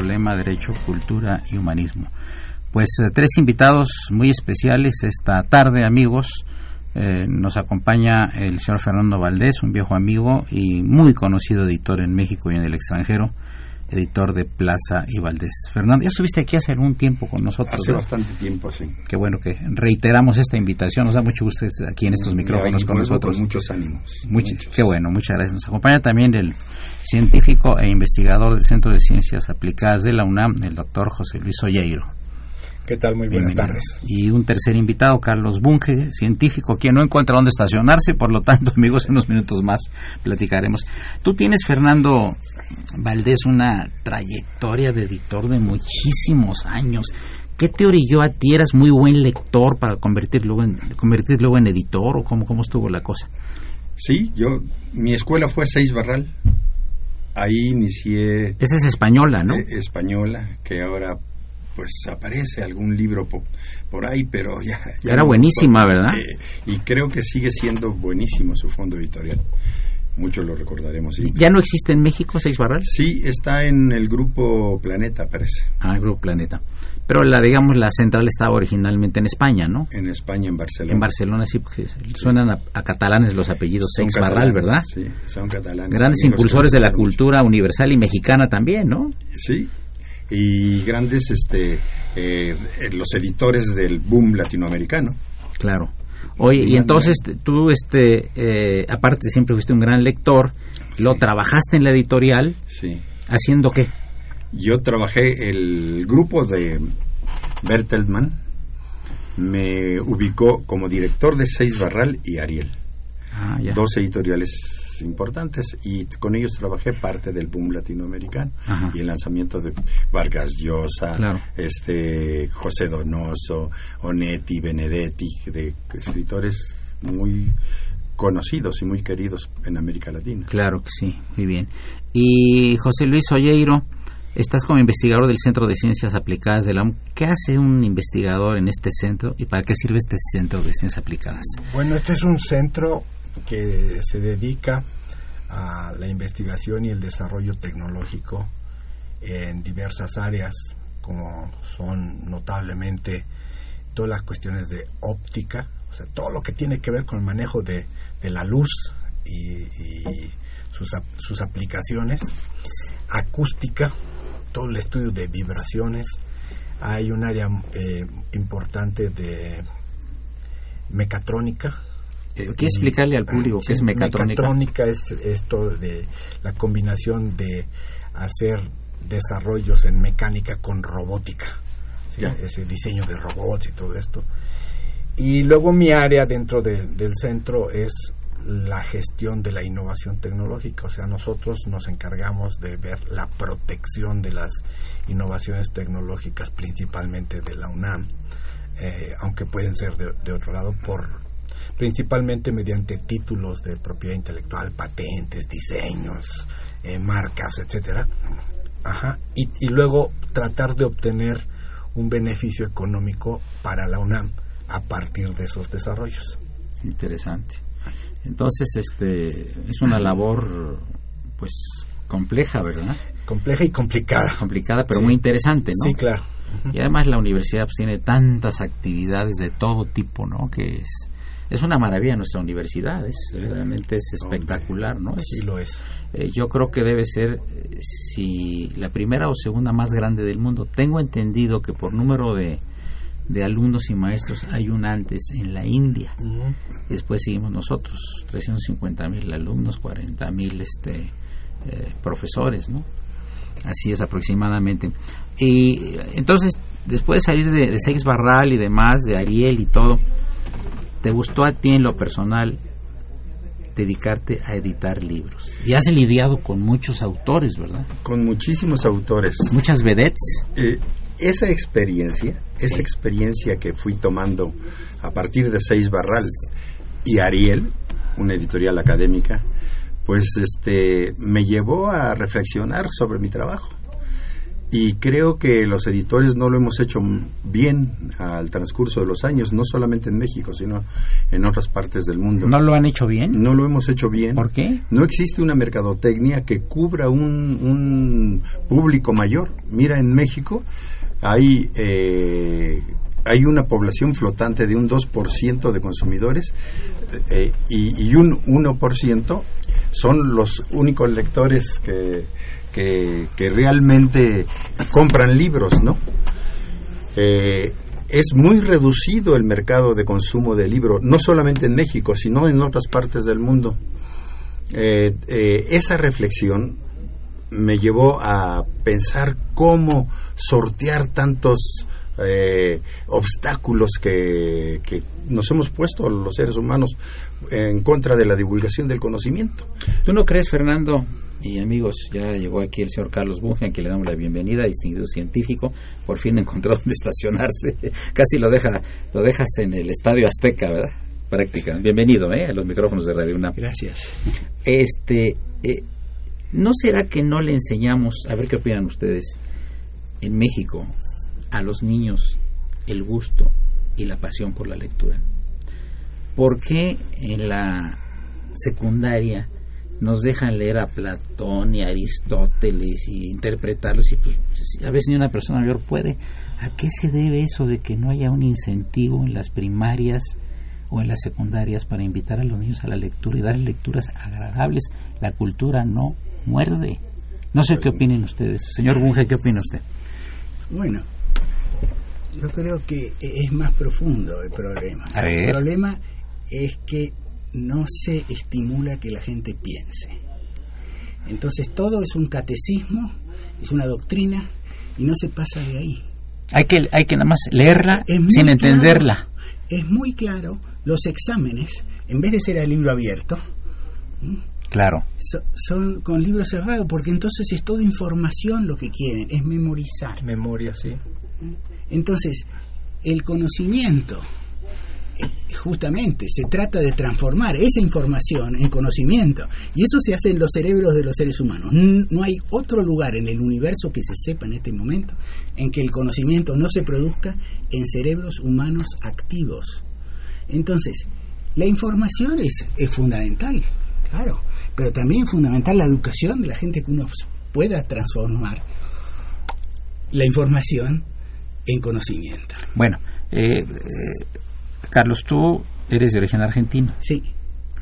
Lema Derecho, Cultura y Humanismo. Pues eh, tres invitados muy especiales esta tarde, amigos. Eh, nos acompaña el señor Fernando Valdés, un viejo amigo y muy conocido editor en México y en el extranjero, editor de Plaza y Valdés. Fernando, ya estuviste aquí hace algún tiempo con nosotros. Hace bastante tiempo, sí. Qué bueno que reiteramos esta invitación. Nos da mucho gusto estar aquí en estos micrófonos con nosotros. Con muchos ánimos. Qué bueno, muchas gracias. Nos acompaña también el científico e investigador del Centro de Ciencias Aplicadas de la UNAM, el doctor José Luis Olleiro. ¿Qué tal? Muy buenas tardes. Y un tercer invitado, Carlos Bunge, científico, quien no encuentra dónde estacionarse, por lo tanto, amigos, en unos minutos más platicaremos. Tú tienes, Fernando Valdés, una trayectoria de editor de muchísimos años. ¿Qué te orilló a ti? ¿Eras muy buen lector para convertirlo en, convertirlo en editor o cómo, cómo estuvo la cosa? Sí, yo, mi escuela fue Seis Barral. Ahí inicié... Esa es española, ¿no? Eh, española, que ahora pues aparece algún libro por, ahí, pero ya... Era buenísima, ¿verdad? Eh, y creo que sigue siendo buenísimo su fondo editorial. Muchos lo recordaremos. ¿Ya no existe en México Seis Barral? Sí, está en el grupo Planeta, parece. Ah, el grupo Planeta. Pero la, digamos, la central estaba originalmente en España, ¿no? En España, en Barcelona. En Barcelona, sí, porque suenan a, catalanes los apellidos Seis Barral, ¿verdad? Sí, son catalanes. Grandes impulsores de la cultura universal y mexicana también, ¿no? Sí, y grandes este eh, los editores del boom latinoamericano. Claro. Oye, y entonces tú, este, eh, aparte siempre fuiste un gran lector, lo trabajaste en la editorial. Sí. ¿Haciendo qué? Yo trabajé, el grupo de Bertelmann me ubicó como director de Seis Barral y Ariel. Ah, Dos editoriales importantes y con ellos trabajé parte del boom latinoamericano y el lanzamiento de Vargas Llosa, este José Donoso, Onetti, Benedetti, de escritores muy conocidos y muy queridos en América Latina. Claro que sí, muy bien. Y José Luis Olleiro, estás como investigador del Centro de Ciencias Aplicadas de la UNAM. ¿Qué hace un investigador en este centro y para qué sirve este Centro de Ciencias Aplicadas? Bueno, este es un centro que se dedica a la investigación y el desarrollo tecnológico en diversas áreas, como son notablemente todas las cuestiones de óptica, o sea, todo lo que tiene que ver con el manejo de, la luz y, sus, sus, aplicaciones, acústica, todo el estudio de vibraciones, hay un área eh, importante de mecatrónica, eh, ¿Qué explicarle al público qué es mecatrónica? Mecatrónica es esto de la combinación de hacer desarrollos en mecánica con robótica, ese diseño de robots y todo esto. Y luego mi área dentro del centro es la gestión de la innovación tecnológica, o sea, nosotros nos encargamos de ver la protección de las innovaciones tecnológicas, principalmente de la UNAM, eh, aunque pueden ser de, otro lado, por principalmente mediante títulos de propiedad intelectual, patentes, diseños, eh, marcas, etcétera. Ajá. Y, y luego tratar de obtener un beneficio económico para la UNAM a partir de esos desarrollos. Interesante. Entonces, este es una labor, pues compleja, ¿verdad? Compleja y complicada. Complicada, pero muy interesante, ¿no? Sí, claro. Y además la universidad pues, tiene tantas actividades de todo tipo, ¿no? Que es, es una maravilla nuestra universidad, es, realmente es espectacular, ¿no? sí lo es. Eh, yo creo que debe ser, eh, si la primera o segunda más grande del mundo. Tengo entendido que por número de, de alumnos y maestros hay un antes en la India. Después seguimos nosotros, 350 mil alumnos, 40 mil este, eh, profesores, ¿no? Así es aproximadamente. Y entonces, después de salir de, de Seix Barral y demás, de Ariel y todo, ¿te gustó a ti en lo personal dedicarte a editar libros? Y has lidiado con muchos autores, ¿verdad? Con muchísimos autores. Muchas vedettes. Eh, esa experiencia, esa experiencia que fui tomando a partir de Seis Barral y Ariel, una editorial académica, pues este me llevó a reflexionar sobre mi trabajo. Y creo que los editores no lo hemos hecho bien al transcurso de los años, no solamente en México, sino en otras partes del mundo. ¿No lo han hecho bien? No lo hemos hecho bien. ¿Por qué? No existe una mercadotecnia que cubra un, un público mayor. Mira, en México hay, eh, hay una población flotante de un 2% de consumidores eh, y, y, un 1% son los únicos lectores que, que, realmente compran libros, ¿no? Eh, es muy reducido el mercado de consumo de libros, no solamente en México, sino en otras partes del mundo. esa reflexión me llevó a pensar cómo sortear tantos eh, obstáculos que, que, nos hemos puesto los seres humanos en contra de la divulgación del conocimiento. ¿Tú no crees, Fernando? Y amigos, ya llegó aquí el señor Carlos Bunge, a quien le damos la bienvenida, distinguido científico, por fin encontró donde estacionarse, casi lo deja, lo dejas en el Estadio Azteca, ¿verdad? Práctica. Bienvenido, ¿eh? A los micrófonos de Radio UNAM. Gracias. Este, eh, ¿no será que no le enseñamos, a ver qué opinan ustedes, en México a los niños el gusto y la pasión por la lectura? ¿Por qué en la secundaria nos dejan leer a Platón y a Aristóteles y interpretarlos y pues, a veces ni una persona mayor puede? ¿A qué se debe eso de que no haya un incentivo en las primarias o en las secundarias para invitar a los niños a la lectura y dar lecturas agradables? La cultura no muerde. No sé qué opinen ustedes. Señor Bunge, ¿qué opina usted? Bueno, yo creo que es más profundo el problema. El problema es que no se estimula que la gente piense. Entonces todo es un catecismo, es una doctrina y no se pasa de ahí. Hay que, hay que nada más leerla sin entenderla. es muy claro, los exámenes, en vez de ser a libro abierto, Claro. son con libros cerrados, porque entonces es toda información lo que quieren, es memorizar. Memoria, sí. Entonces, el conocimiento, justamente, se trata de transformar esa información en conocimiento. Y eso se hace en los cerebros de los seres humanos. No hay otro lugar en el universo que se sepa en este momento en que el conocimiento no se produzca en cerebros humanos activos. Entonces, la información es, es fundamental, claro pero también fundamental la educación de la gente que uno pueda transformar la información en conocimiento. Bueno, eh, eh, Carlos, tú eres de origen argentino. Sí.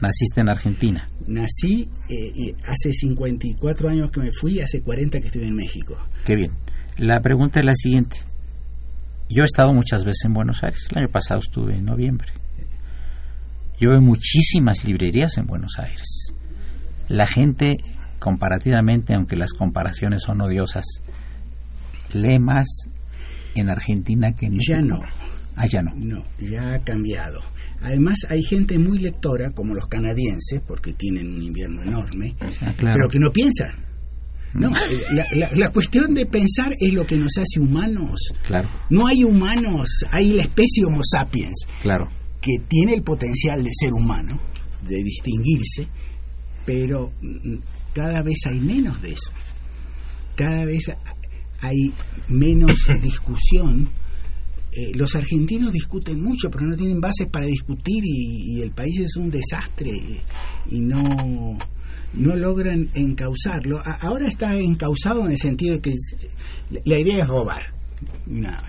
¿Naciste en Argentina? Nací eh, hace 54 años que me fui, hace 40 que estoy en México. Qué bien. La pregunta es la siguiente. Yo he estado muchas veces en Buenos Aires. El año pasado estuve en noviembre. Yo veo muchísimas librerías en Buenos Aires la gente comparativamente, aunque las comparaciones son odiosas, lee más en Argentina que en México. Ya no. Ya no. No, ya ha cambiado. Además hay gente muy lectora, como los canadienses, porque tienen un invierno enorme, ah, pero que no piensan. No, la, la, cuestión de pensar es lo que nos hace humanos. Claro. No hay humanos, hay la especie Homo sapiens. Claro. Que tiene el potencial de ser humano, de distinguirse, pero mm, cada vez hay menos de eso. Cada vez hay menos discusión. Eh, los argentinos discuten mucho, pero no tienen bases para discutir y, el país es un desastre y no no logran encauzarlo. ahora está encauzado en el sentido de que la idea es robar.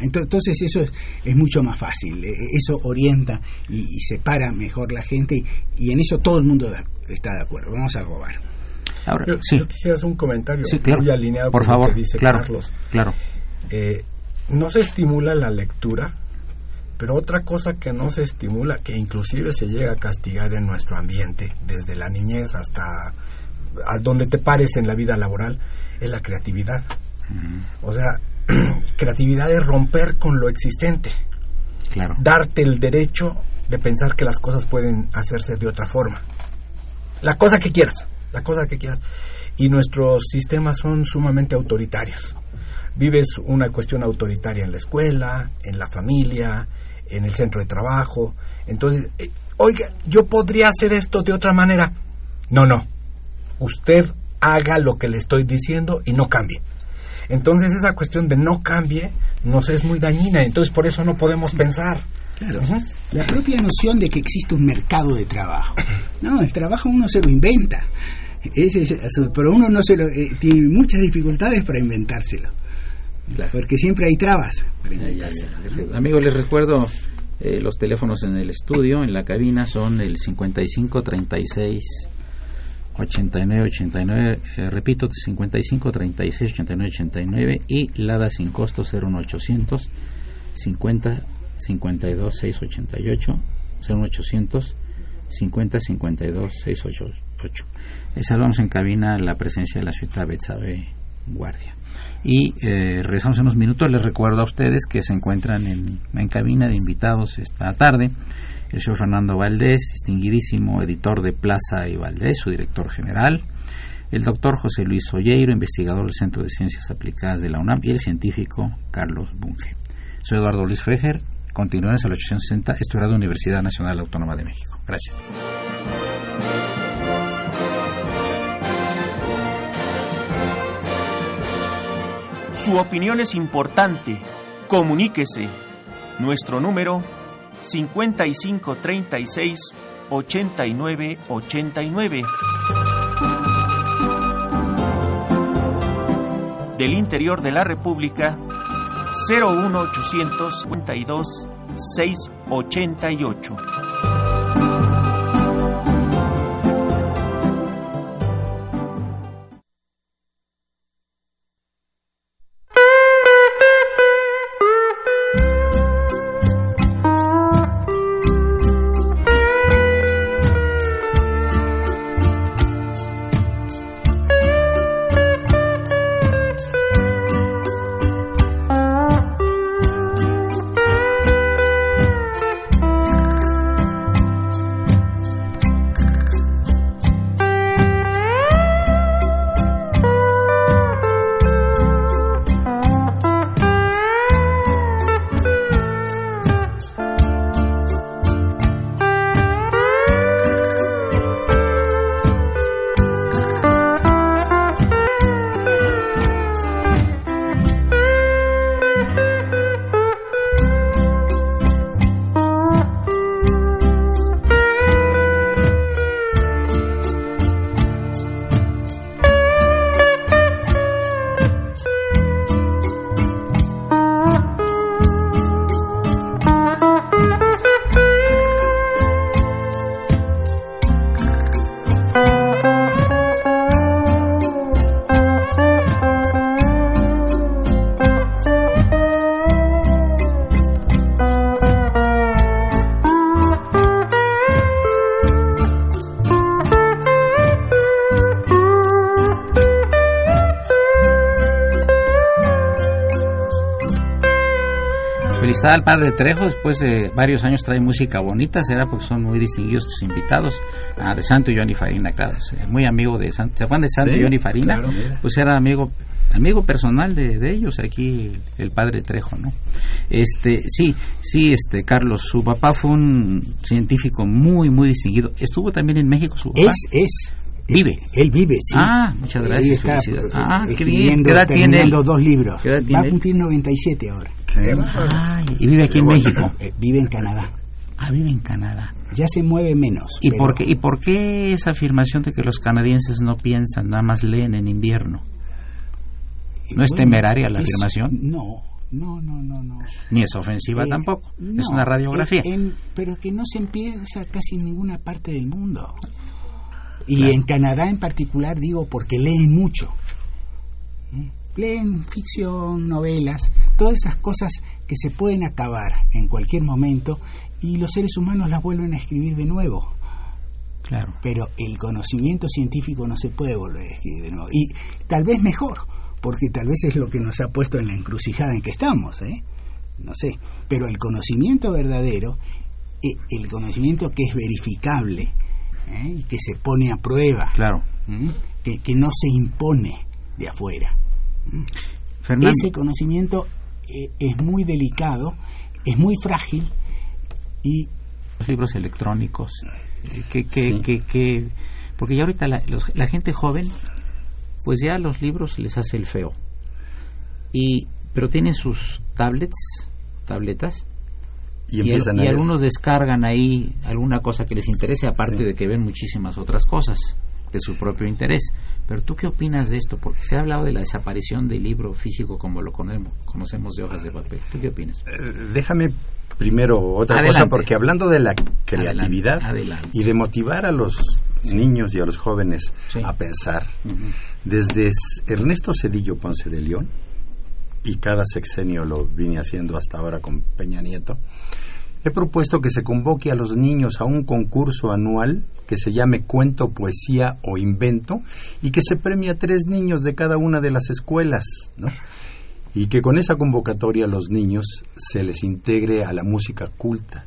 Entonces eso es, mucho más fácil, e, eso orienta y, separa mejor la gente y, en eso todo el mundo está de acuerdo, vamos a robar. Ahora, yo, quisiera hacer un comentario muy alineado por con favor, lo que dice claro, Carlos. Claro. Eh, no se estimula la lectura, pero otra cosa que no se estimula, que inclusive se llega a castigar en nuestro ambiente, desde la niñez hasta a donde te pares en la vida laboral, es la creatividad. O sea, creatividad es romper con lo existente. Claro. Darte el derecho de pensar que las cosas pueden hacerse de otra forma. La cosa que quieras, la cosa que quieras. Y nuestros sistemas son sumamente autoritarios. Vives una cuestión autoritaria en la escuela, en la familia, en el centro de trabajo. Entonces, eh, oiga, yo podría hacer esto de otra manera. No, no. Usted haga lo que le estoy diciendo y no cambie. Entonces esa cuestión de no cambie nos es muy dañina, entonces por eso no podemos pensar. Claro, la propia noción de que existe un mercado de trabajo. No, el trabajo uno se lo inventa, pero uno no se lo, eh, tiene muchas dificultades para inventárselo. Porque siempre hay trabas. Amigos, les recuerdo eh, los teléfonos en el estudio, en la cabina son el 55 36 89 89, eh, repito, 55 36 89 89 y LADA sin costo 01800 50 52 688 01800 50 52 688. Saludamos en cabina la presencia de la ciudad Betsabe Guardia. Y eh, regresamos en unos minutos. Les recuerdo a ustedes que se encuentran en, en cabina de invitados esta tarde el señor Fernando Valdés, distinguidísimo editor de Plaza y Valdés, su director general, el doctor José Luis Olleiro, investigador del Centro de Ciencias Aplicadas de la UNAM, y el científico Carlos Bunge. Soy Eduardo Luis Freger, continúen en el 860, estudiado de Universidad Nacional Autónoma de México. Gracias. Su opinión es importante. Comuníquese. Nuestro número 55 36 89 89. Del interior de la República 01852 688. Felicidad al padre Trejo, después de varios años trae música bonita, será porque son muy distinguidos tus invitados, ah, de Santo Johnny Farina, claro, muy amigo de Santo, ¿se acuerdan de Santo Johnny Farina? pues era amigo amigo personal de, de, ellos aquí el padre Trejo no este sí sí este Carlos su papá fue un científico muy muy distinguido estuvo también en México su papá es es Vive. Él, vive, sí. Ah, muchas gracias. ah, qué bien. ¿Qué edad tiene dos libros. Va a cumplir 97 ahora. Y vive aquí en México. Eh, vive en Canadá. Ah, vive en Canadá. Ya se mueve menos. ¿Y, por qué, ¿Y por qué esa afirmación de que los canadienses no piensan, nada más leen en invierno? ¿No es temeraria la afirmación? No, no, no, no, no. Ni es ofensiva eh, tampoco. es una radiografía. pero que no se empieza casi en ninguna parte del mundo. Y en Canadá en particular digo porque leen mucho. Leen ficción, novelas, todas esas cosas que se pueden acabar en cualquier momento y los seres humanos las vuelven a escribir de nuevo. Claro. Pero el conocimiento científico no se puede volver a escribir de nuevo. Y tal vez mejor, porque tal vez es lo que nos ha puesto en la encrucijada en que estamos, ¿eh? No sé. Pero el conocimiento verdadero, eh, el conocimiento que es verificable, ¿eh? y que se pone a prueba, claro. que, que, no se impone de afuera. Ese conocimiento eh, es muy delicado, es muy frágil y... Los libros electrónicos, que, que, que, porque ya ahorita la, la gente joven, pues ya los libros les hace el feo. Y, pero tienen sus tablets, tabletas, y, algunos descargan ahí alguna cosa que les interese, aparte de que ven muchísimas otras cosas de su propio interés. Pero tú qué opinas de esto? Porque se ha hablado de la desaparición del libro físico como lo conocemos de hojas de papel. ¿Tú qué opinas? Eh, déjame primero otra cosa, porque hablando de la creatividad y de motivar a los niños y a los jóvenes a pensar, desde Ernesto Cedillo Ponce de León, y cada sexenio lo vine haciendo hasta ahora con Peña Nieto, he propuesto que se convoque a los niños a un concurso anual que se llame Cuento, Poesía o Invento y que se premie a tres niños de cada una de las escuelas, ¿no? Y que con esa convocatoria a los niños se les integre a la música culta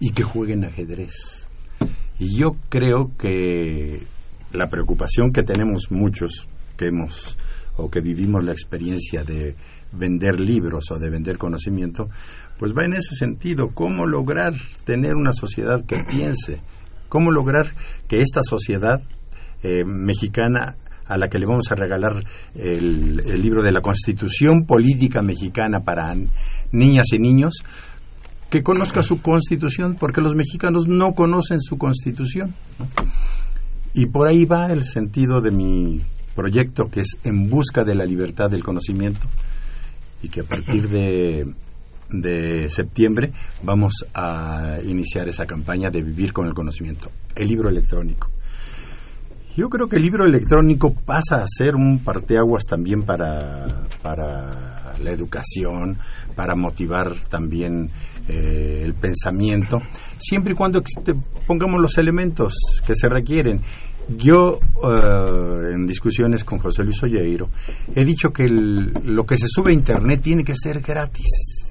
y que jueguen ajedrez. Y yo creo que la preocupación que tenemos muchos que hemos o que vivimos la experiencia de vender libros o de vender conocimiento, pues va en ese sentido, cómo lograr tener una sociedad que piense, cómo lograr que esta sociedad eh, mexicana a la que le vamos a regalar el, libro de la Constitución Política Mexicana para niñas y niños, que conozca su constitución, porque los mexicanos no conocen su constitución. Y por ahí va el sentido de mi proyecto, que es En Busca de la Libertad del Conocimiento, y que a partir de de septiembre vamos a iniciar esa campaña de vivir con el conocimiento, el libro electrónico. Yo creo que el libro electrónico pasa a ser un parteaguas también para, para la educación, para motivar también eh, el pensamiento, siempre y cuando pongamos los elementos que se requieren. Yo, eh, en discusiones con José Luis Olleiro, he dicho que lo que se sube a Internet tiene que ser gratis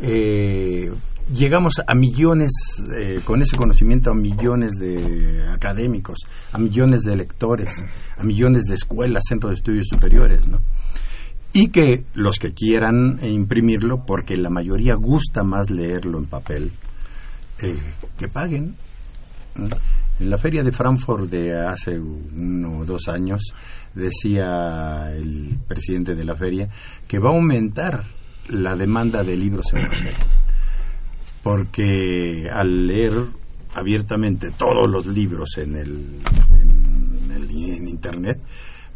eh, llegamos a millones, eh, con ese conocimiento, a millones de académicos, a millones de lectores, a millones de escuelas, centros de estudios superiores, ¿no? Y que los que quieran imprimirlo, porque la mayoría gusta más leerlo en papel, eh, que paguen. En la feria de Frankfurt de hace uno o dos años, decía el presidente de la feria que va a aumentar la demanda de libros en Porque al leer abiertamente todos los libros en el, en, internet,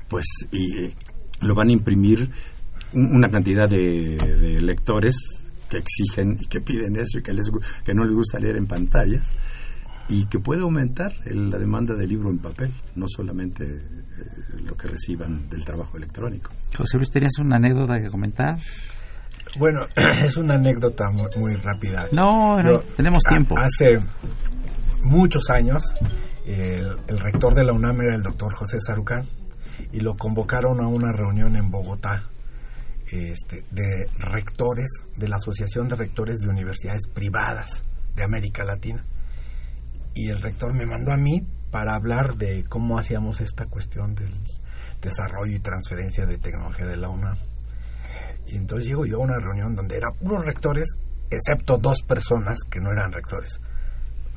pues y, eh, lo van a imprimir una cantidad de, lectores que exigen y que piden eso y que, les, que no les gusta leer en pantallas y que puede aumentar la demanda de libro en papel, no solamente eh, lo que reciban del trabajo electrónico. José Luis, ¿tenías una anécdota que comentar? Bueno, es una anécdota muy, rápida. No, tenemos tiempo. Hace muchos años, el, rector de la UNAM era el doctor José Sarucán y lo convocaron a una reunión en Bogotá. este, de rectores de la Asociación de Rectores de Universidades Privadas de América Latina. Y el rector me mandó a mí para hablar de cómo hacíamos esta cuestión del desarrollo y transferencia de tecnología de la UNAM. Y entonces llego yo a una reunión donde eran puros rectores, excepto dos personas que no eran rectores,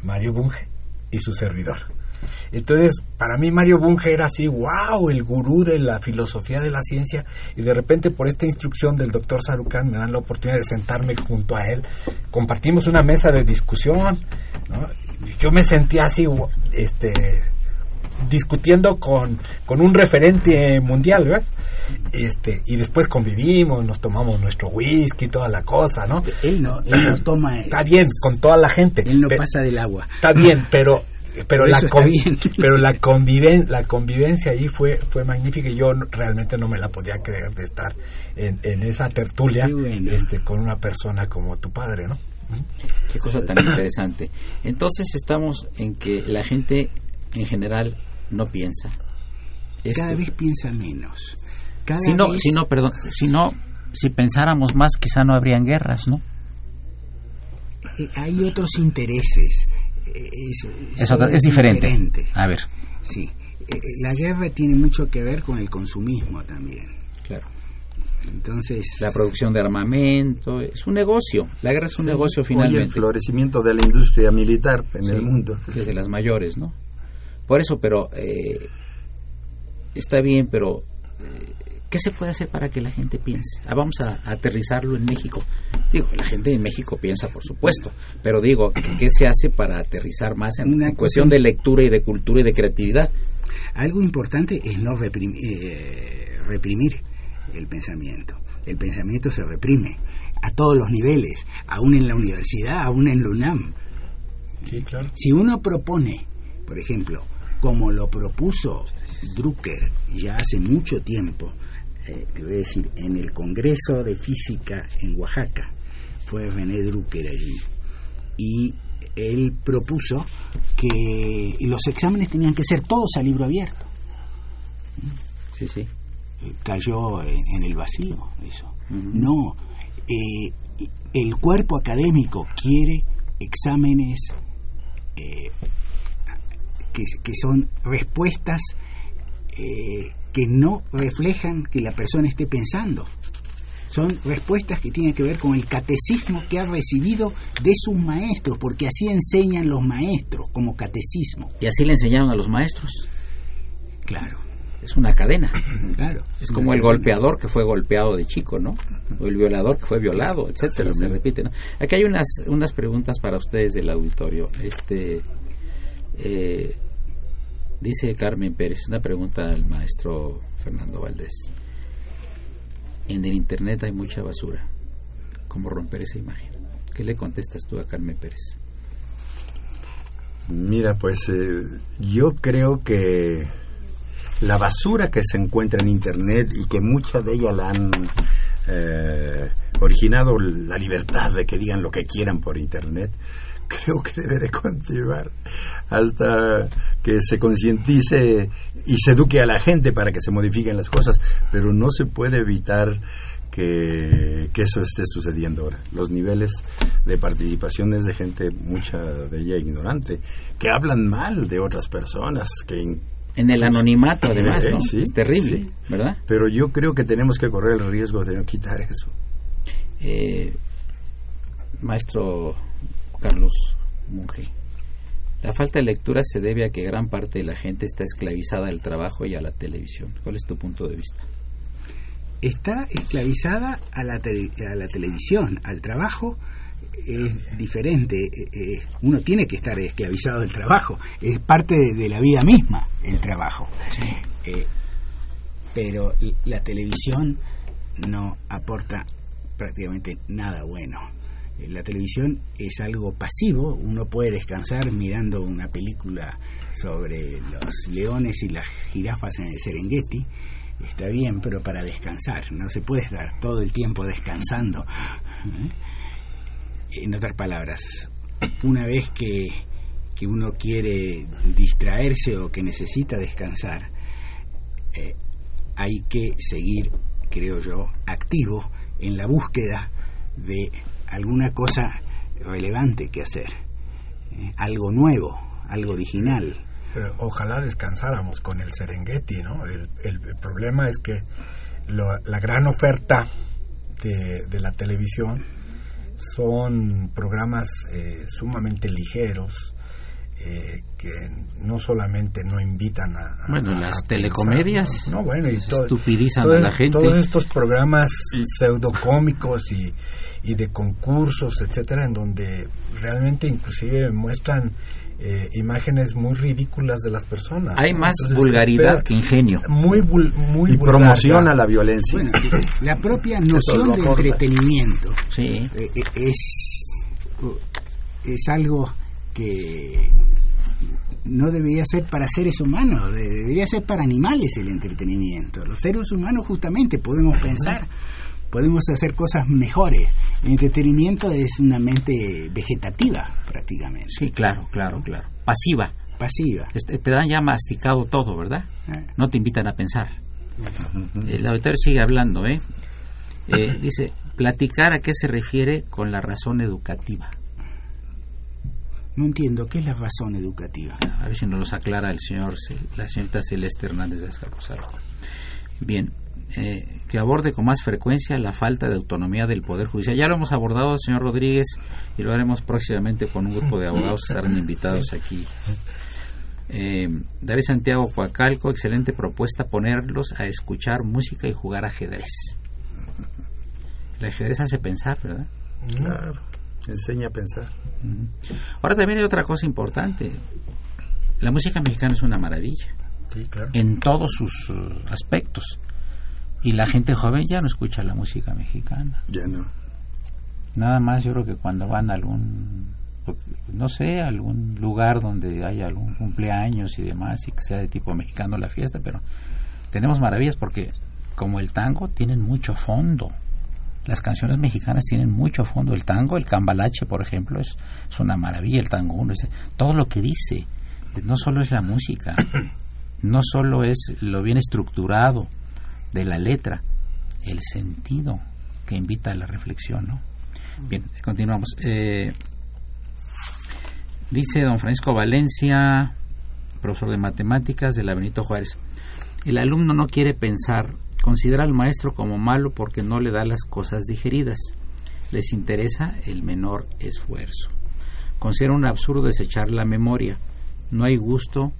Mario Bunge y su servidor. Entonces, para mí Mario Bunge era así, wow, el gurú de la filosofía de la ciencia, y de repente por esta instrucción del doctor Sarukan me dan la oportunidad de sentarme junto a él, compartimos una mesa de discusión, yo me sentía así, este, discutiendo con, con un referente mundial, ¿verdad? Este, y después convivimos, nos tomamos nuestro whisky, toda la cosa, ¿no? Él no, él no toma. Está bien, con toda la gente. Él no pasa del agua. Está bien, pero pero la pero la conviven la convivencia ahí fue fue magnífica y yo realmente no me la podía creer de estar en, en esa tertulia este con una persona como tu padre no qué cosa tan interesante entonces estamos en que la gente en general no piensa cada vez piensa menos si no si no perdón si no si pensáramos más quizá no habrían guerras no eh, hay otros intereses es, diferente. A ver. Sí. Eh, la guerra tiene mucho que ver con el consumismo también. Claro. Entonces. La producción de armamento es un negocio. La guerra es un negocio finalmente. el florecimiento de la industria militar en el mundo. Desde las mayores, ¿no? Por eso, pero. Eh, está bien, pero. Eh, ¿Qué se puede hacer para que la gente piense? Ah, vamos a, aterrizarlo en México. Digo, la gente en México piensa, por supuesto, pero digo, ¿qué se hace para aterrizar más en, una cuestión de lectura y de cultura y de creatividad? Algo importante es no reprimir, eh, reprimir el pensamiento. El pensamiento se reprime a todos los niveles, aún en la universidad, aún en la UNAM. Sí, claro. Si uno propone, por ejemplo, como lo propuso Drucker ya hace mucho tiempo, eh, voy a decir, en el Congreso de Física en Oaxaca, fue René Drucker allí, y él propuso que los exámenes tenían que ser todos a libro abierto. Sí, sí. Eh, cayó en, el vacío eso. No, eh, el cuerpo académico quiere exámenes que, que, son respuestas que no reflejan que la persona esté pensando. Son respuestas que tienen que ver con el catecismo que ha recibido de sus maestros, porque así enseñan los maestros, como catecismo. Y así le enseñaron a los maestros. Claro. Es una cadena. Claro. Es como el golpeador que fue golpeado de chico, ¿no? O el violador que fue violado, etcétera. Se repite, ¿no? Aquí hay unas, unas preguntas para ustedes del auditorio. Este. Eh, Dice Carmen Pérez, una pregunta al maestro Fernando Valdés. En el Internet hay mucha basura. ¿Cómo romper esa imagen? ¿Qué le contestas tú a Carmen Pérez? Mira, pues eh, yo creo que la basura que se encuentra en Internet y que mucha de ella la han eh, originado la libertad de que digan lo que quieran por Internet, creo que debe de continuar hasta que se concientice y se eduque a la gente para que se modifiquen las cosas, pero no se puede evitar que, eso esté sucediendo ahora. Los niveles de participación es de gente, mucha de ella ignorante, que hablan mal de otras personas, que en el anonimato además, ¿no? es terrible, ¿verdad? Pero yo creo que tenemos que correr el riesgo de no quitar eso. Eh, maestro Carlos Monge. La falta de lectura se debe a que gran parte de la gente está esclavizada al trabajo y a la televisión. ¿Cuál es tu punto de vista? Está esclavizada a la, a la televisión, al trabajo es diferente. Eh, eh, uno tiene que estar esclavizado del trabajo. Es parte de, la vida misma el trabajo. Eh, pero la televisión no aporta prácticamente nada bueno. La televisión es algo pasivo, uno puede descansar mirando una película sobre los leones y las jirafas en el Serengeti, está bien, pero para descansar, no se puede estar todo el tiempo descansando. ¿Eh? En otras palabras, una vez que, que uno quiere distraerse o que necesita descansar, eh, hay que seguir creo yo, activo en la búsqueda de alguna cosa relevante que hacer, eh, algo nuevo, algo original. ojalá descansáramos con el Serengeti, ¿no? El, problema es que la gran oferta de, la televisión son programas eh, sumamente ligeros, eh, que no solamente no invitan a... Bueno, las telecomedias no, bueno, y estupidizan a la gente. Todos estos programas pseudocómicos y, y de concursos, etcétera, en donde realmente inclusive muestran eh, imágenes muy ridículas de las personas. Hay más vulgaridad que ingenio. Muy, muy y promociona la violencia. la propia noción de entretenimiento sí. es, es algo que no debería ser para seres humanos, debería ser para animales el entretenimiento. Los seres humanos justamente podemos pensar, podemos hacer cosas mejores. El entretenimiento es una mente vegetativa prácticamente. Sí, claro, claro, claro. Pasiva. Pasiva. Te dan ya masticado todo, ¿verdad? Eh. No te invitan a pensar. El autor sigue hablando, ¿eh? ¿eh? Dice, platicar a qué se refiere con la razón educativa. No entiendo, ¿qué es la razón educativa? A ver si nos lo aclara el señor, la señorita Celeste Hernández de Escarpozar. Bien, eh, que aborde con más frecuencia la falta de autonomía del Poder Judicial. Ya lo hemos abordado, señor Rodríguez, y lo haremos próximamente con un grupo de abogados que estarán invitados aquí. Eh, David Santiago Coacalco, excelente propuesta ponerlos a escuchar música y jugar ajedrez. El ajedrez hace pensar, ¿verdad? Claro. Enseña a pensar. Ahora también hay otra cosa importante. La música mexicana es una maravilla. En todos sus uh, aspectos. Y la gente joven ya no escucha la música mexicana. Ya no. Nada más yo creo que cuando van a algún, no sé, algún lugar donde haya algún cumpleaños y demás y que sea de tipo mexicano la fiesta, pero tenemos maravillas porque como el tango tienen mucho fondo las canciones mexicanas tienen mucho fondo. El tango, el cambalache, por ejemplo, es, una maravilla. El tango uno, todo lo que dice, no solo es la música, no solo es lo bien estructurado de la letra, el sentido que invita a la reflexión, ¿no? Bien, continuamos. Eh, dice don Francisco Valencia, profesor de matemáticas de la Benito Juárez, el alumno no quiere pensar Considera al maestro como malo porque no le da las cosas digeridas. Les interesa el menor esfuerzo. Considera un absurdo desechar la memoria. No hay gusto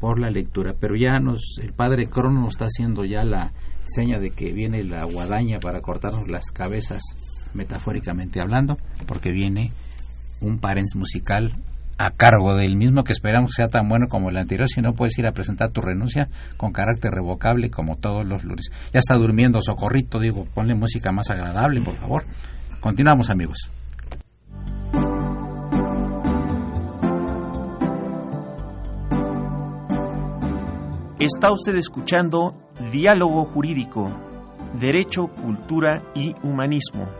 por la lectura. Pero ya nos, el padre Crono está haciendo ya la seña de que viene la guadaña para cortarnos las cabezas, metafóricamente hablando, porque viene un parens musical a cargo del mismo que esperamos sea tan bueno como el anterior, si no puedes ir a presentar tu renuncia con carácter revocable como todos los lunes. Ya está durmiendo Socorrito, digo, ponle música más agradable, por favor. Continuamos, amigos. Está usted escuchando Diálogo Jurídico, Derecho, Cultura y Humanismo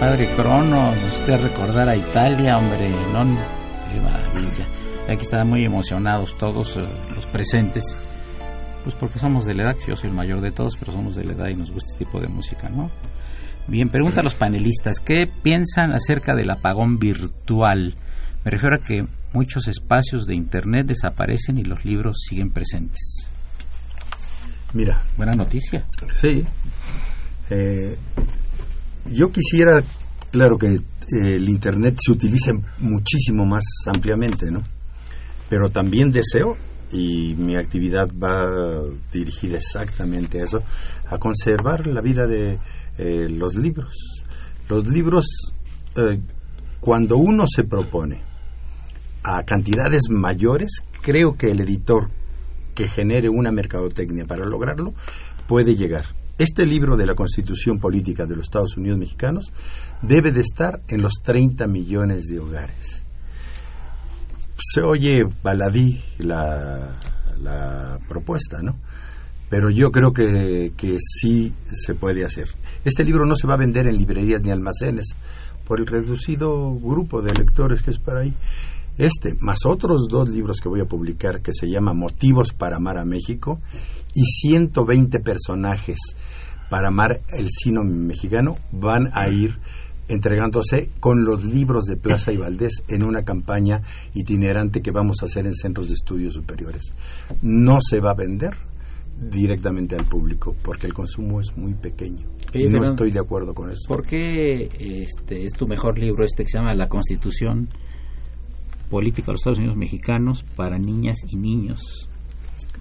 Padre Crono nos esté recordar a Italia, hombre, no, qué maravilla. Aquí están muy emocionados todos eh, los presentes, pues porque somos de la edad, yo soy el mayor de todos, pero somos de la edad y nos gusta este tipo de música, ¿no? Bien, pregunta a los panelistas, ¿qué piensan acerca del apagón virtual? Me refiero a que muchos espacios de Internet desaparecen y los libros siguen presentes. Mira. Buena noticia. Sí. Eh, yo quisiera, claro que eh, el Internet se utilice muchísimo más ampliamente, ¿no? Pero también deseo, y mi actividad va dirigida exactamente a eso, a conservar la vida de eh, los libros. Los libros, cuando uno se propone a cantidades mayores, creo que el editor que genere una mercadotecnia para lograrlo puede llegar. Este libro de la Constitución Política de los Estados Unidos Mexicanos debe de estar en los 30 millones de hogares. Se oye baladí la, la propuesta, ¿no? Pero yo creo que, que sí se puede hacer. Este libro no se va a vender en librerías ni almacenes por el reducido grupo de lectores que es para ahí. Este, más otros dos libros que voy a publicar que se llama Motivos para amar a México y 120 personajes para amar el cine mexicano van a ir entregándose con los libros de Plaza y Valdés en una campaña itinerante que vamos a hacer en centros de estudios superiores. No se va a vender directamente al público porque el consumo es muy pequeño. y no estoy de acuerdo con eso. ¿Por qué este, es tu mejor libro este que se llama La Constitución Política de los Estados Unidos Mexicanos para Niñas y Niños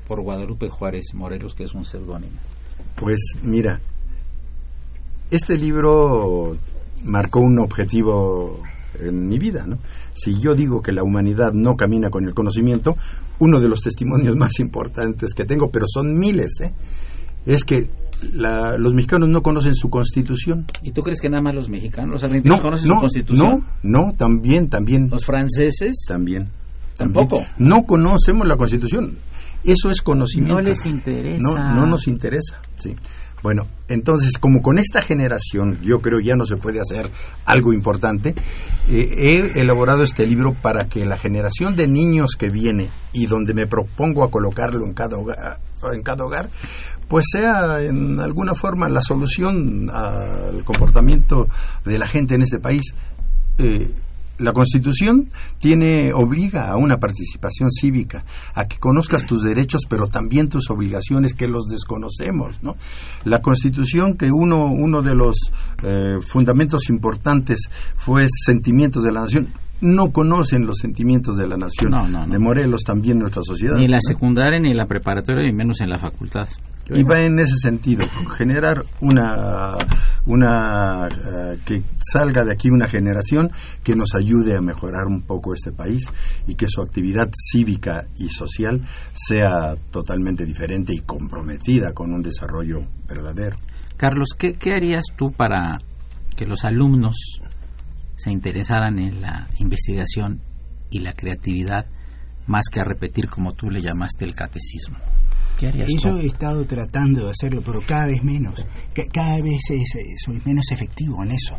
por Guadalupe Juárez Morelos, que es un seudónimo. Pues mira, este libro marcó un objetivo en mi vida, ¿no? Si yo digo que la humanidad no camina con el conocimiento, uno de los testimonios más importantes que tengo, pero son miles, ¿eh? Es que los mexicanos no conocen su constitución. ¿Y tú crees que nada más los mexicanos, los argentinos conocen su constitución? No, no, también, también. ¿Los franceses? También. ¿Tampoco? No conocemos la constitución. Eso es conocimiento. No les interesa. No, no nos interesa, sí. Bueno, entonces, como con esta generación, yo creo ya no se puede hacer algo importante, eh, he elaborado este libro para que la generación de niños que viene y donde me propongo a colocarlo en cada hogar, en cada hogar pues sea en alguna forma la solución al comportamiento de la gente en este país. Eh, la Constitución tiene obliga a una participación cívica, a que conozcas tus derechos, pero también tus obligaciones que los desconocemos, ¿no? La Constitución que uno uno de los eh, fundamentos importantes fue sentimientos de la nación no conocen los sentimientos de la nación de Morelos también nuestra sociedad ni la secundaria ni la preparatoria y menos en la facultad y va en ese sentido, generar una, una eh, que salga de aquí una generación que nos ayude a mejorar un poco este país y que su actividad cívica y social sea totalmente diferente y comprometida con un desarrollo verdadero. Carlos, ¿qué, qué harías tú para que los alumnos se interesaran en la investigación y la creatividad más que a repetir como tú le llamaste el catecismo? Yo he estado tratando de hacerlo, pero cada vez menos. Cada vez soy menos efectivo en eso.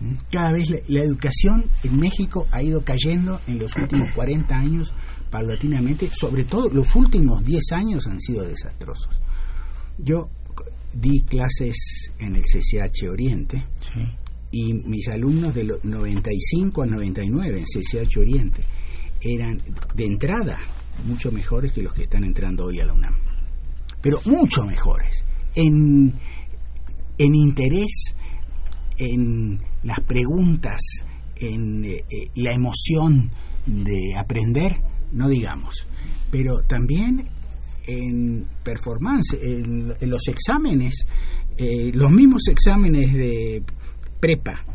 ¿Mm? Cada vez la, educación en México ha ido cayendo en los últimos 40 años paulatinamente. Sobre todo los últimos 10 años han sido desastrosos. Yo di clases en el CCH Oriente y mis alumnos de los 95 a 99 en CCH Oriente eran de entrada mucho mejores que los que están entrando hoy a la UNAM pero mucho mejores, en, en interés, en las preguntas, en eh, eh, la emoción de aprender, no digamos, pero también en performance, en, los exámenes, eh, los mismos exámenes de prepa,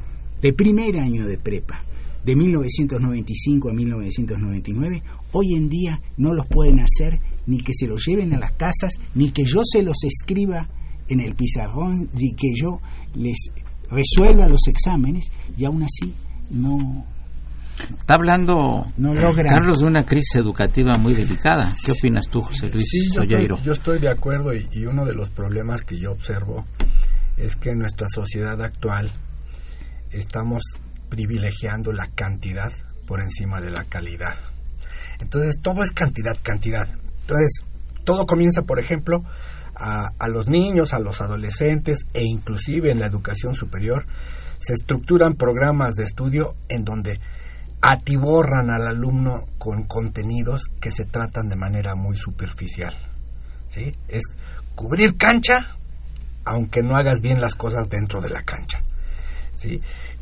de primer año de prepa, de 1995 a 1999, hoy en día no los pueden hacer ni que se los lleven a las casas, ni que yo se los escriba en el pizarrón, ni que yo les resuelva los exámenes, y aún así no... Está hablando no Carlos de una crisis educativa muy delicada. ¿Qué opinas tú, José Luis sí, yo estoy, yo estoy, de acuerdo y, uno de los problemas que yo observo es que en nuestra sociedad actual estamos privilegiando la cantidad por encima de la calidad. Entonces todo es cantidad, cantidad. Entonces todo comienza, por ejemplo, a, a, los niños, a los adolescentes e inclusive en la educación superior, se estructuran programas de estudio en donde atiborran al alumno con contenidos que se tratan de manera muy superficial. ¿sí? Es cubrir cancha, aunque no hagas bien las cosas dentro de la cancha. ¿sí?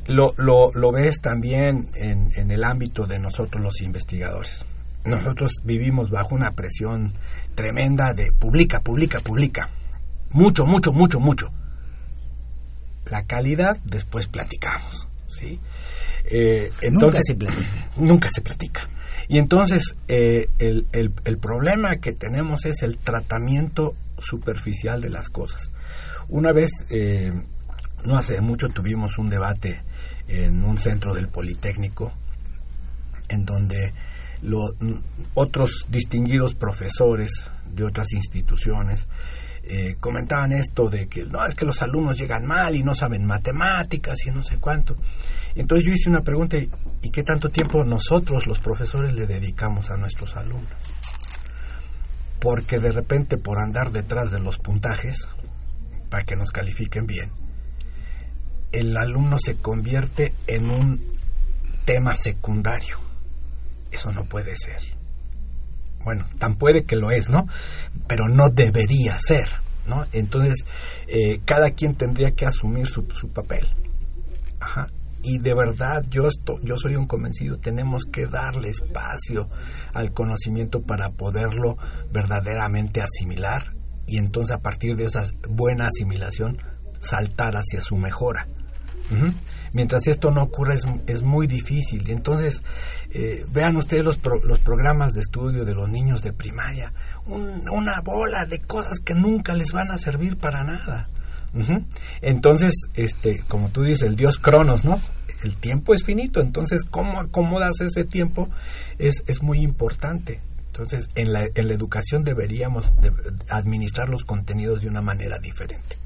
Lo, lo, lo ves también en, en el ámbito de nosotros los investigadores. Nosotros vivimos bajo una presión tremenda de publica, publica, publica. Mucho, mucho, mucho, mucho. La calidad después platicamos. ¿sí? Eh, entonces, nunca se platica. Nunca se platica. Y entonces eh, el, el, el, problema que tenemos es el tratamiento superficial de las cosas. Una vez, eh, no hace mucho, tuvimos un debate en un centro del Politécnico en donde lo, otros distinguidos profesores de otras instituciones eh, comentaban esto de que no es que los alumnos llegan mal y no saben matemáticas y no sé cuánto. Entonces yo hice una pregunta, ¿y qué tanto tiempo nosotros los profesores le dedicamos a nuestros alumnos? Porque de repente por andar detrás de los puntajes, para que nos califiquen bien, el alumno se convierte en un tema secundario. Eso no puede ser. Bueno, tan puede que lo es, ¿no? Pero no debería ser, ¿no? Entonces, eh, cada quien tendría que asumir su, su papel. Ajá y de verdad yo estoy, yo soy un convencido tenemos que darle espacio al conocimiento para poderlo verdaderamente asimilar y entonces a partir de esa buena asimilación saltar hacia su mejora Mientras esto no ocurra es, es muy difícil. Entonces, eh, vean ustedes los, los programas de estudio de los niños de primaria, una bola de cosas que nunca les van a servir para nada. Entonces, este, como tú dices, el dios Cronos, ¿no? El tiempo es finito, entonces cómo acomodas ese tiempo es, es muy importante. Entonces, en la, en la educación deberíamos administrar los contenidos de una manera diferente.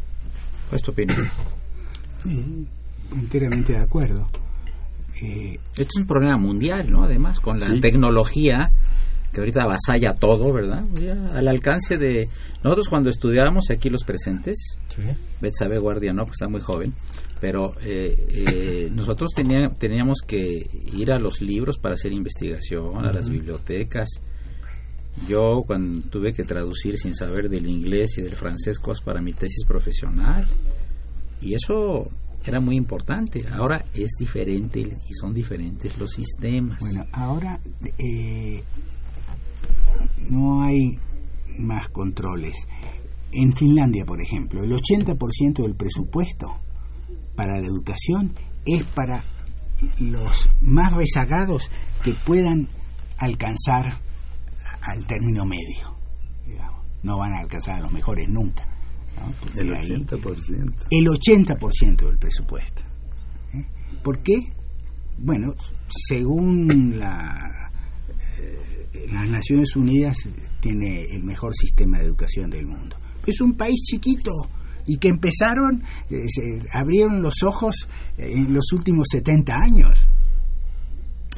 ¿Cuál es tu opinión? Enteramente de acuerdo. Eh, Esto es un problema mundial, ¿no? Además, con la tecnología que ahorita avasalla todo, ¿verdad? al alcance de... Nosotros cuando estudiábamos aquí los presentes, sí. Betsabe Guardia, ¿no? Pues está muy joven, pero eh, eh, nosotros teníamos que ir a los libros para hacer investigación, a las bibliotecas. Yo cuando tuve que traducir sin saber del inglés y del francés cosas para mi tesis profesional, y eso era muy importante. Ahora es diferente y son diferentes los sistemas. Bueno, ahora eh, no hay más controles. En Finlandia, por ejemplo, el 80% del presupuesto para la educación es para los más rezagados que puedan alcanzar al término medio. No van a alcanzar a los mejores nunca. El 80%. El 80% del presupuesto. ¿eh? ¿Por qué? Bueno, según la, eh, las Naciones Unidas tiene el mejor sistema de educación del mundo. Es un país chiquito y que empezaron, eh, se abrieron los ojos en los últimos 70 años.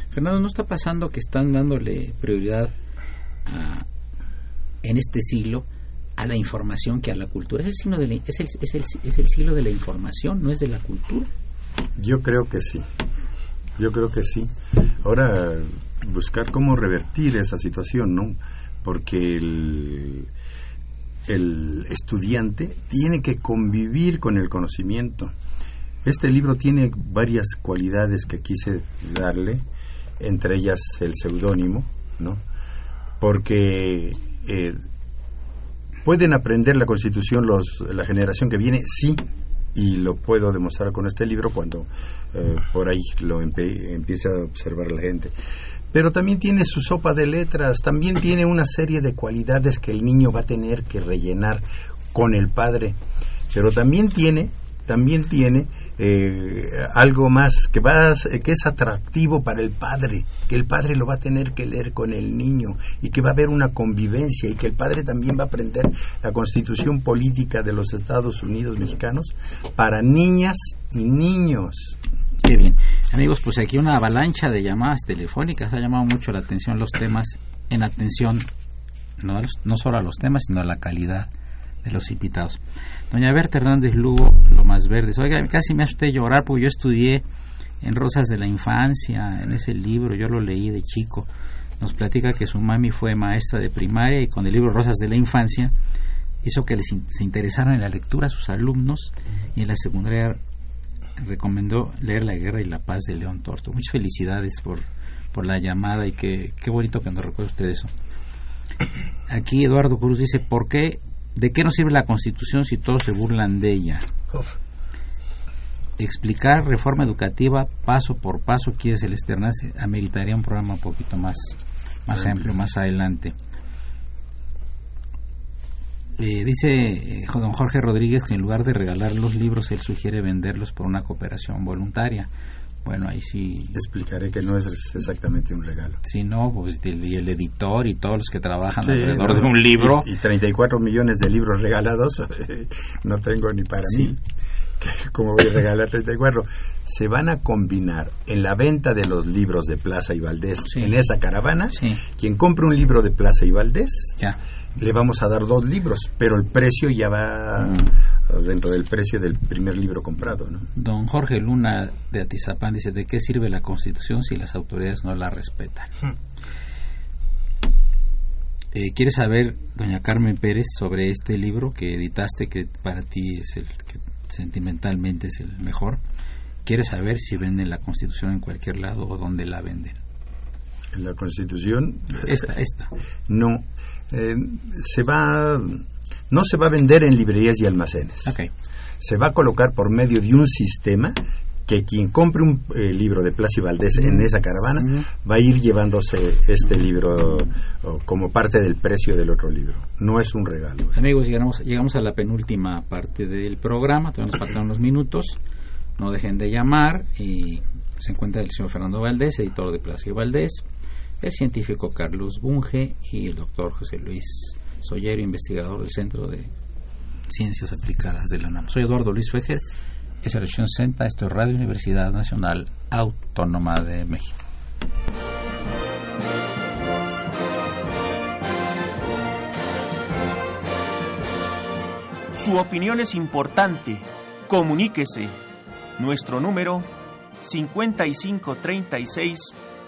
Fernando, ¿no está pasando que están dándole prioridad a, en este siglo a la información que a la cultura. Es el, signo es, el, es, el, es el siglo de la información, no es de la cultura. Yo creo que sí. Yo creo que sí. Ahora, buscar cómo revertir esa situación, ¿no? Porque el, el estudiante tiene que convivir con el conocimiento. Este libro tiene varias cualidades que quise darle, entre ellas el seudónimo, ¿no? Porque eh, ¿Pueden aprender la Constitución los, la generación que viene? Sí, y lo puedo demostrar con este libro cuando eh, por ahí lo empiece a observar la gente. Pero también tiene su sopa de letras, también tiene una serie de cualidades que el niño va a tener que rellenar con el padre, pero también tiene, también tiene eh, algo más que, va, que es atractivo para el padre, que el padre lo va a tener que leer con el niño y que va a haber una convivencia y que el padre también va a aprender la constitución política de los Estados Unidos mexicanos para niñas y niños. Qué bien. Amigos, pues aquí una avalancha de llamadas telefónicas ha llamado mucho la atención los temas en atención no, no solo a los temas, sino a la calidad de los invitados. Doña Berta Hernández Lugo, lo más verdes. Oiga, casi me hace usted llorar porque yo estudié en Rosas de la Infancia, en ese libro, yo lo leí de chico. Nos platica que su mami fue maestra de primaria y con el libro Rosas de la Infancia hizo que les se interesaran en la lectura a sus alumnos y en la secundaria recomendó leer La Guerra y la Paz de León Torto. Muchas felicidades por, por la llamada y que, qué bonito que nos recuerde usted eso. Aquí Eduardo Cruz dice, ¿por qué? ¿De qué nos sirve la Constitución si todos se burlan de ella? Explicar reforma educativa paso por paso, quiere el externarse, ameritaría un programa un poquito más, más amplio, más adelante. Eh, dice eh, don Jorge Rodríguez que en lugar de regalar los libros, él sugiere venderlos por una cooperación voluntaria. Bueno, ahí sí. Explicaré que no es exactamente un regalo. Sí, no, pues y el editor y todos los que trabajan alrededor de un libro. Y, 34 millones de libros regalados, no tengo ni para mí. ¿Cómo voy a regalar 34? Se van a combinar en la venta de los libros de Plaza y Valdés en esa caravana. Quien compre un libro de Plaza y Valdés. Ya le vamos a dar dos libros, pero el precio ya va dentro del precio del primer libro comprado. ¿no? Don Jorge Luna de Atizapán dice, ¿de qué sirve la Constitución si las autoridades no la respetan? Hmm. Eh, ¿Quiere saber, doña Carmen Pérez, sobre este libro que editaste, que para ti es el que sentimentalmente es el mejor? ¿Quiere saber si venden la Constitución en cualquier lado o dónde la venden? En la Constitución. Esta, esta. No, eh, se va, no se va a vender en librerías y almacenes. Se va a colocar por medio de un sistema que quien compre un eh, libro de Plaza y Valdés en esa caravana va a ir llevándose este libro como parte del precio del otro libro. No es un regalo. Amigos, llegamos, llegamos a la penúltima parte del programa, todavía nos faltan unos minutos. No dejen de llamar y se encuentra el señor Fernando Valdés, editor de Plaza y Valdés el científico Carlos Bunge y el doctor José Luis Soyero, investigador del Centro de Ciencias Aplicadas de la UNAM. Soy Eduardo Luis Fejer, es Elección Senta, esto es Radio Universidad Nacional Autónoma de México. Su opinión es importante. Comuníquese. Nuestro número 5536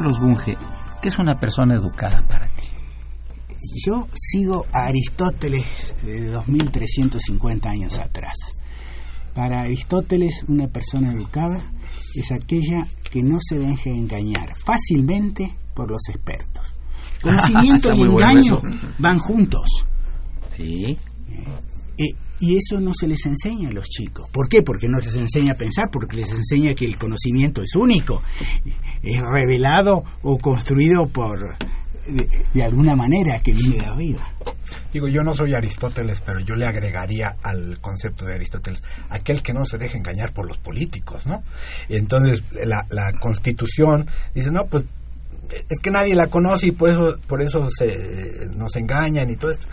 Carlos Bunge, ¿qué es una persona educada para ti? Yo sigo a Aristóteles de 2350 años atrás. Para Aristóteles, una persona educada es aquella que no se deje engañar fácilmente por los expertos. Conocimiento y engaño van juntos. Sí. Eh, y eso no se les enseña a los chicos. ¿Por qué? Porque no les enseña a pensar, porque les enseña que el conocimiento es único, es revelado o construido por de, alguna manera que viene de arriba. Digo, yo no soy Aristóteles, pero yo le agregaría al concepto de Aristóteles aquel que no se deje engañar por los políticos, ¿no? Entonces, la, la Constitución dice, no, pues es que nadie la conoce y por eso por eso se, nos engañan y todo esto.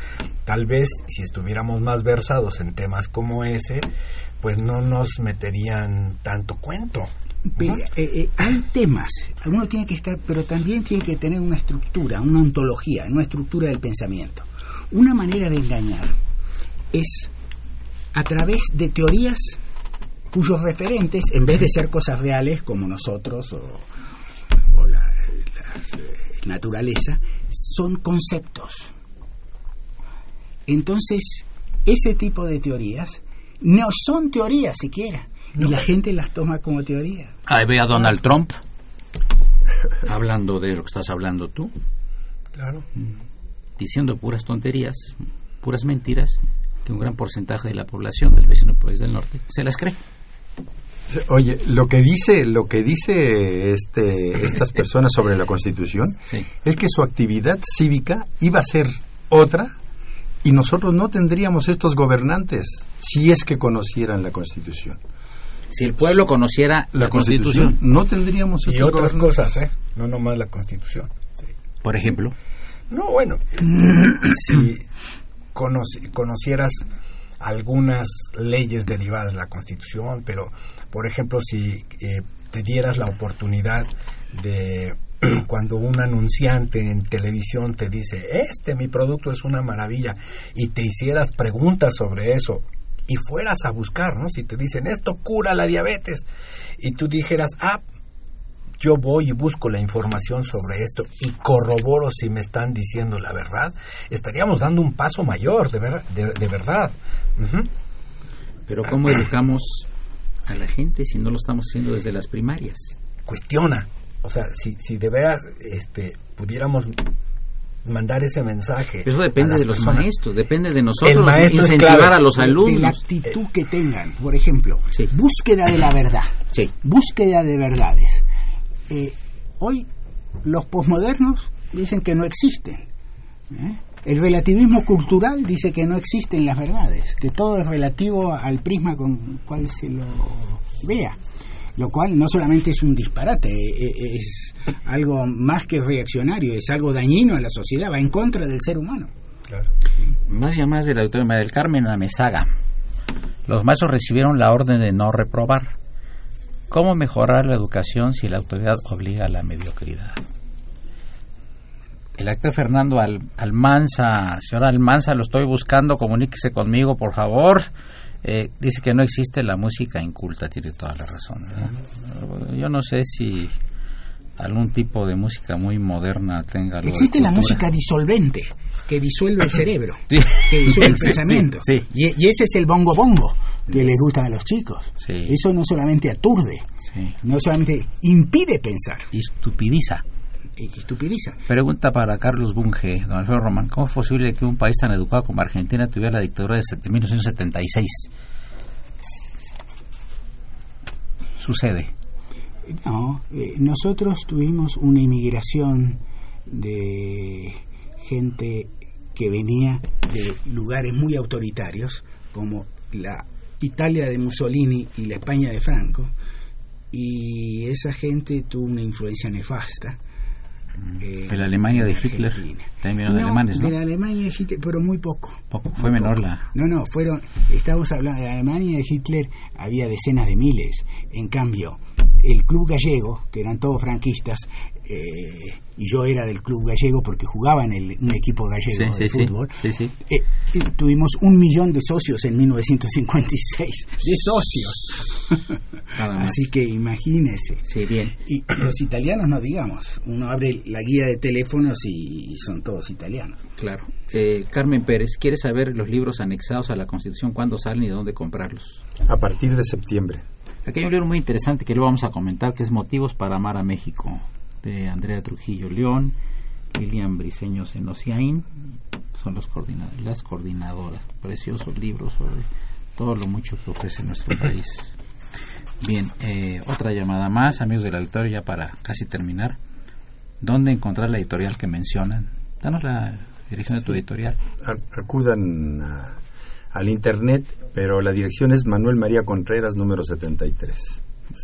Tal vez si estuviéramos más versados en temas como ese, pues no nos meterían tanto cuento. Eh, eh, hay temas, uno tiene que estar, pero también tiene que tener una estructura, una ontología, una estructura del pensamiento. Una manera de engañar es a través de teorías cuyos referentes, en vez de ser cosas reales como nosotros o, la, eh, naturaleza, son conceptos. Entonces, ese tipo de teorías no son teorías siquiera, y la gente las toma como teoría. Ahí ve a Donald Trump hablando de lo que estás hablando tú. Claro. Diciendo puras tonterías, puras mentiras, que un gran porcentaje de la población del vecino país del norte se las cree. Oye, lo que dice, lo que dice este, estas personas sobre la Constitución es que su actividad cívica iba a ser otra y nosotros no tendríamos estos gobernantes si es que conocieran la Constitución. Si el pueblo conociera la, Constitución, no tendríamos y otras cosas, ¿eh? No nomás la Constitución. Por ejemplo. No, bueno, si conocieras algunas leyes derivadas de la Constitución, pero por ejemplo, si eh, te dieras la oportunidad de cuando un anunciante en televisión te dice, este mi producto es una maravilla, y te hicieras preguntas sobre eso y fueras a buscar, ¿no? Si te dicen, esto cura la diabetes, y tú dijeras, ah, yo voy y busco la información sobre esto y corroboro si me están diciendo la verdad, estaríamos dando un paso mayor, de, de, verdad. Pero ¿cómo educamos a la gente si no lo estamos haciendo desde las primarias? Cuestiona. O sea, si, si de veras este, pudiéramos mandar ese mensaje. Eso depende de los maestros, depende de nosotros maestro incentivar a los alumnos. De la actitud que tengan, por ejemplo, búsqueda de la verdad, búsqueda de verdades. Eh, hoy los posmodernos dicen que no existen. ¿eh? El relativismo cultural dice que no existen las verdades, que todo es relativo al prisma con cual se lo vea lo cual no solamente es un disparate, e, e, es algo más que reaccionario, es algo dañino a la sociedad, va en contra del ser humano. Más llamadas de la doctora María del Carmen Amezaga. Los maestros recibieron la orden de no reprobar. ¿Cómo mejorar la educación si la autoridad obliga a la mediocridad? El actor Fernando Almanza, señora Almanza, lo estoy buscando, comuníquese conmigo, por favor. Eh, dice que no existe la música inculta, tiene toda la razón. Yo no sé si algún tipo de música muy moderna tenga Existe la música disolvente, que disuelve el cerebro, que disuelve el pensamiento. Y, ese es el bongo bongo que les gusta a los chicos. Eso no solamente aturde, no solamente impide pensar. Y estupidiza estupidiza. Pregunta para Carlos Bunge, don Alfredo Román, ¿cómo es posible que un país tan educado como Argentina tuviera la dictadura de 1976? Sucede. No, eh, nosotros tuvimos una inmigración de gente que venía de lugares muy autoritarios, como la Italia de Mussolini y la España de Franco, y esa gente tuvo una influencia nefasta eh, de la Alemania de Hitler. También de alemanes, ¿no? De la Alemania de Hitler, pero muy poco. Poco, fue menor la. No, no, fueron. Estamos hablando de la Alemania de Hitler, había decenas de miles. En cambio, el club gallego, que eran todos franquistas, eh, y yo era del club gallego porque jugaba en el, un equipo gallego de fútbol. Eh, tuvimos un millón de socios en 1956, de socios. Así que imagínese. Sí, bien. Y los italianos no digamos, uno abre la guía de teléfonos y son todos italianos. Claro. Eh, Carmen Pérez, ¿quiere saber los libros anexados a la Constitución cuándo salen y dónde comprarlos? A partir de septiembre. Aquí hay un libro muy interesante que lo vamos a comentar, que es Motivos para amar a México de Andrea Trujillo León, Lilian Briseño Senociain, son los las coordinadoras. Preciosos libros sobre todo lo mucho que ofrece nuestro país. Bien, eh, otra llamada más, amigos de la auditorio, ya para casi terminar. ¿Dónde encontrar la editorial que mencionan? Danos la, dirección de tu editorial. Acudan al internet, pero la dirección es Manuel María Contreras, número 73.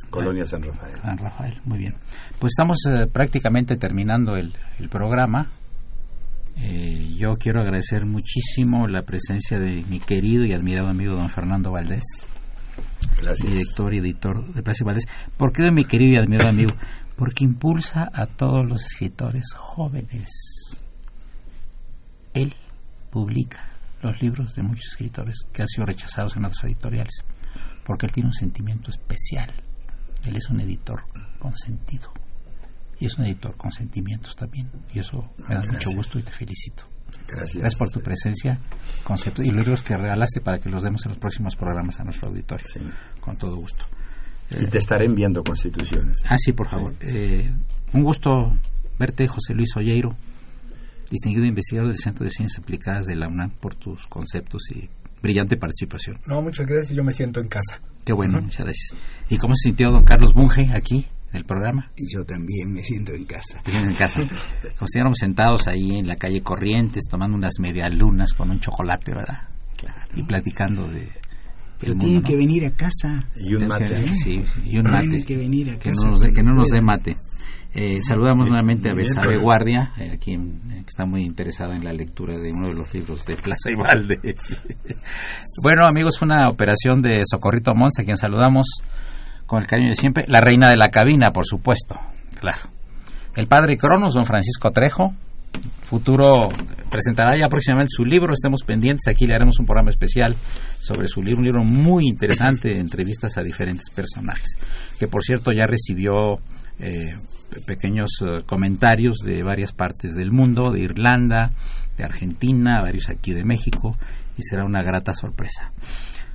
Colonia San Rafael. San Rafael, muy bien. Pues estamos eh, prácticamente terminando el, programa. Eh, yo quiero agradecer muchísimo la presencia de mi querido y admirado amigo don Fernando Valdés, Gracias. director y editor de Plaza Valdés. ¿Por qué de mi querido y admirado amigo? Porque impulsa a todos los escritores jóvenes. Él publica los libros de muchos escritores que han sido rechazados en otras editoriales, porque él tiene un sentimiento especial él es un editor con sentido. Y es un editor con sentimientos también. Y eso me da mucho gusto y te felicito. Gracias. Gracias por tu presencia concepto, y los libros que regalaste para que los demos en los próximos programas a nuestro auditorio. Sí. Con todo gusto. Y te estaré enviando constituciones. Ah, sí, por favor. Eh, un gusto verte, José Luis Olleiro, distinguido investigador del Centro de Ciencias Aplicadas de la UNAM, por tus conceptos y brillante participación. No, muchas gracias. Yo me siento en casa. Qué bueno, muchas gracias. ¿Y cómo se sintió don Carlos Bunge aquí en el programa? Yo también me siento en casa. en casa. Como si estuviéramos sentados ahí en la calle Corrientes tomando unas medialunas con un chocolate, ¿verdad? Claro. Y platicando de... Pero tienen que venir a casa. Y un mate. sí, y un mate. Tienen que venir a casa. Que no nos dé, que no nos dé mate. Eh, saludamos nuevamente a Besabe Guardia, eh, a quien eh, está muy interesada en la lectura de uno de los libros de Plaza y Valdés. bueno, amigos, fue una operación de Socorrito Mons, a quien saludamos con el cariño de siempre. La reina de la cabina, por supuesto, claro. El padre Cronos, don Francisco Trejo, futuro presentará ya próximamente su libro, estemos pendientes, aquí le haremos un programa especial sobre su libro, un libro muy interesante, entrevistas a diferentes personajes, que por cierto ya recibió eh, pequeños eh, comentarios de varias partes del mundo, de Irlanda, de Argentina, varios aquí de México, y será una grata sorpresa.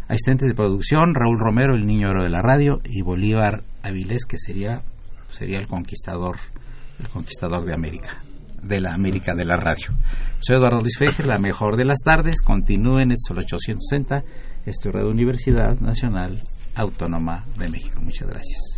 Asistentes de producción, Raúl Romero, el niño oro de la radio, y Bolívar Avilés, que sería, sería el conquistador, el conquistador de América, de la América de la radio. Soy Eduardo Luis Fejer, la mejor de las tardes, continúen en el 860, esto es Universidad Nacional Autónoma de México. Muchas gracias.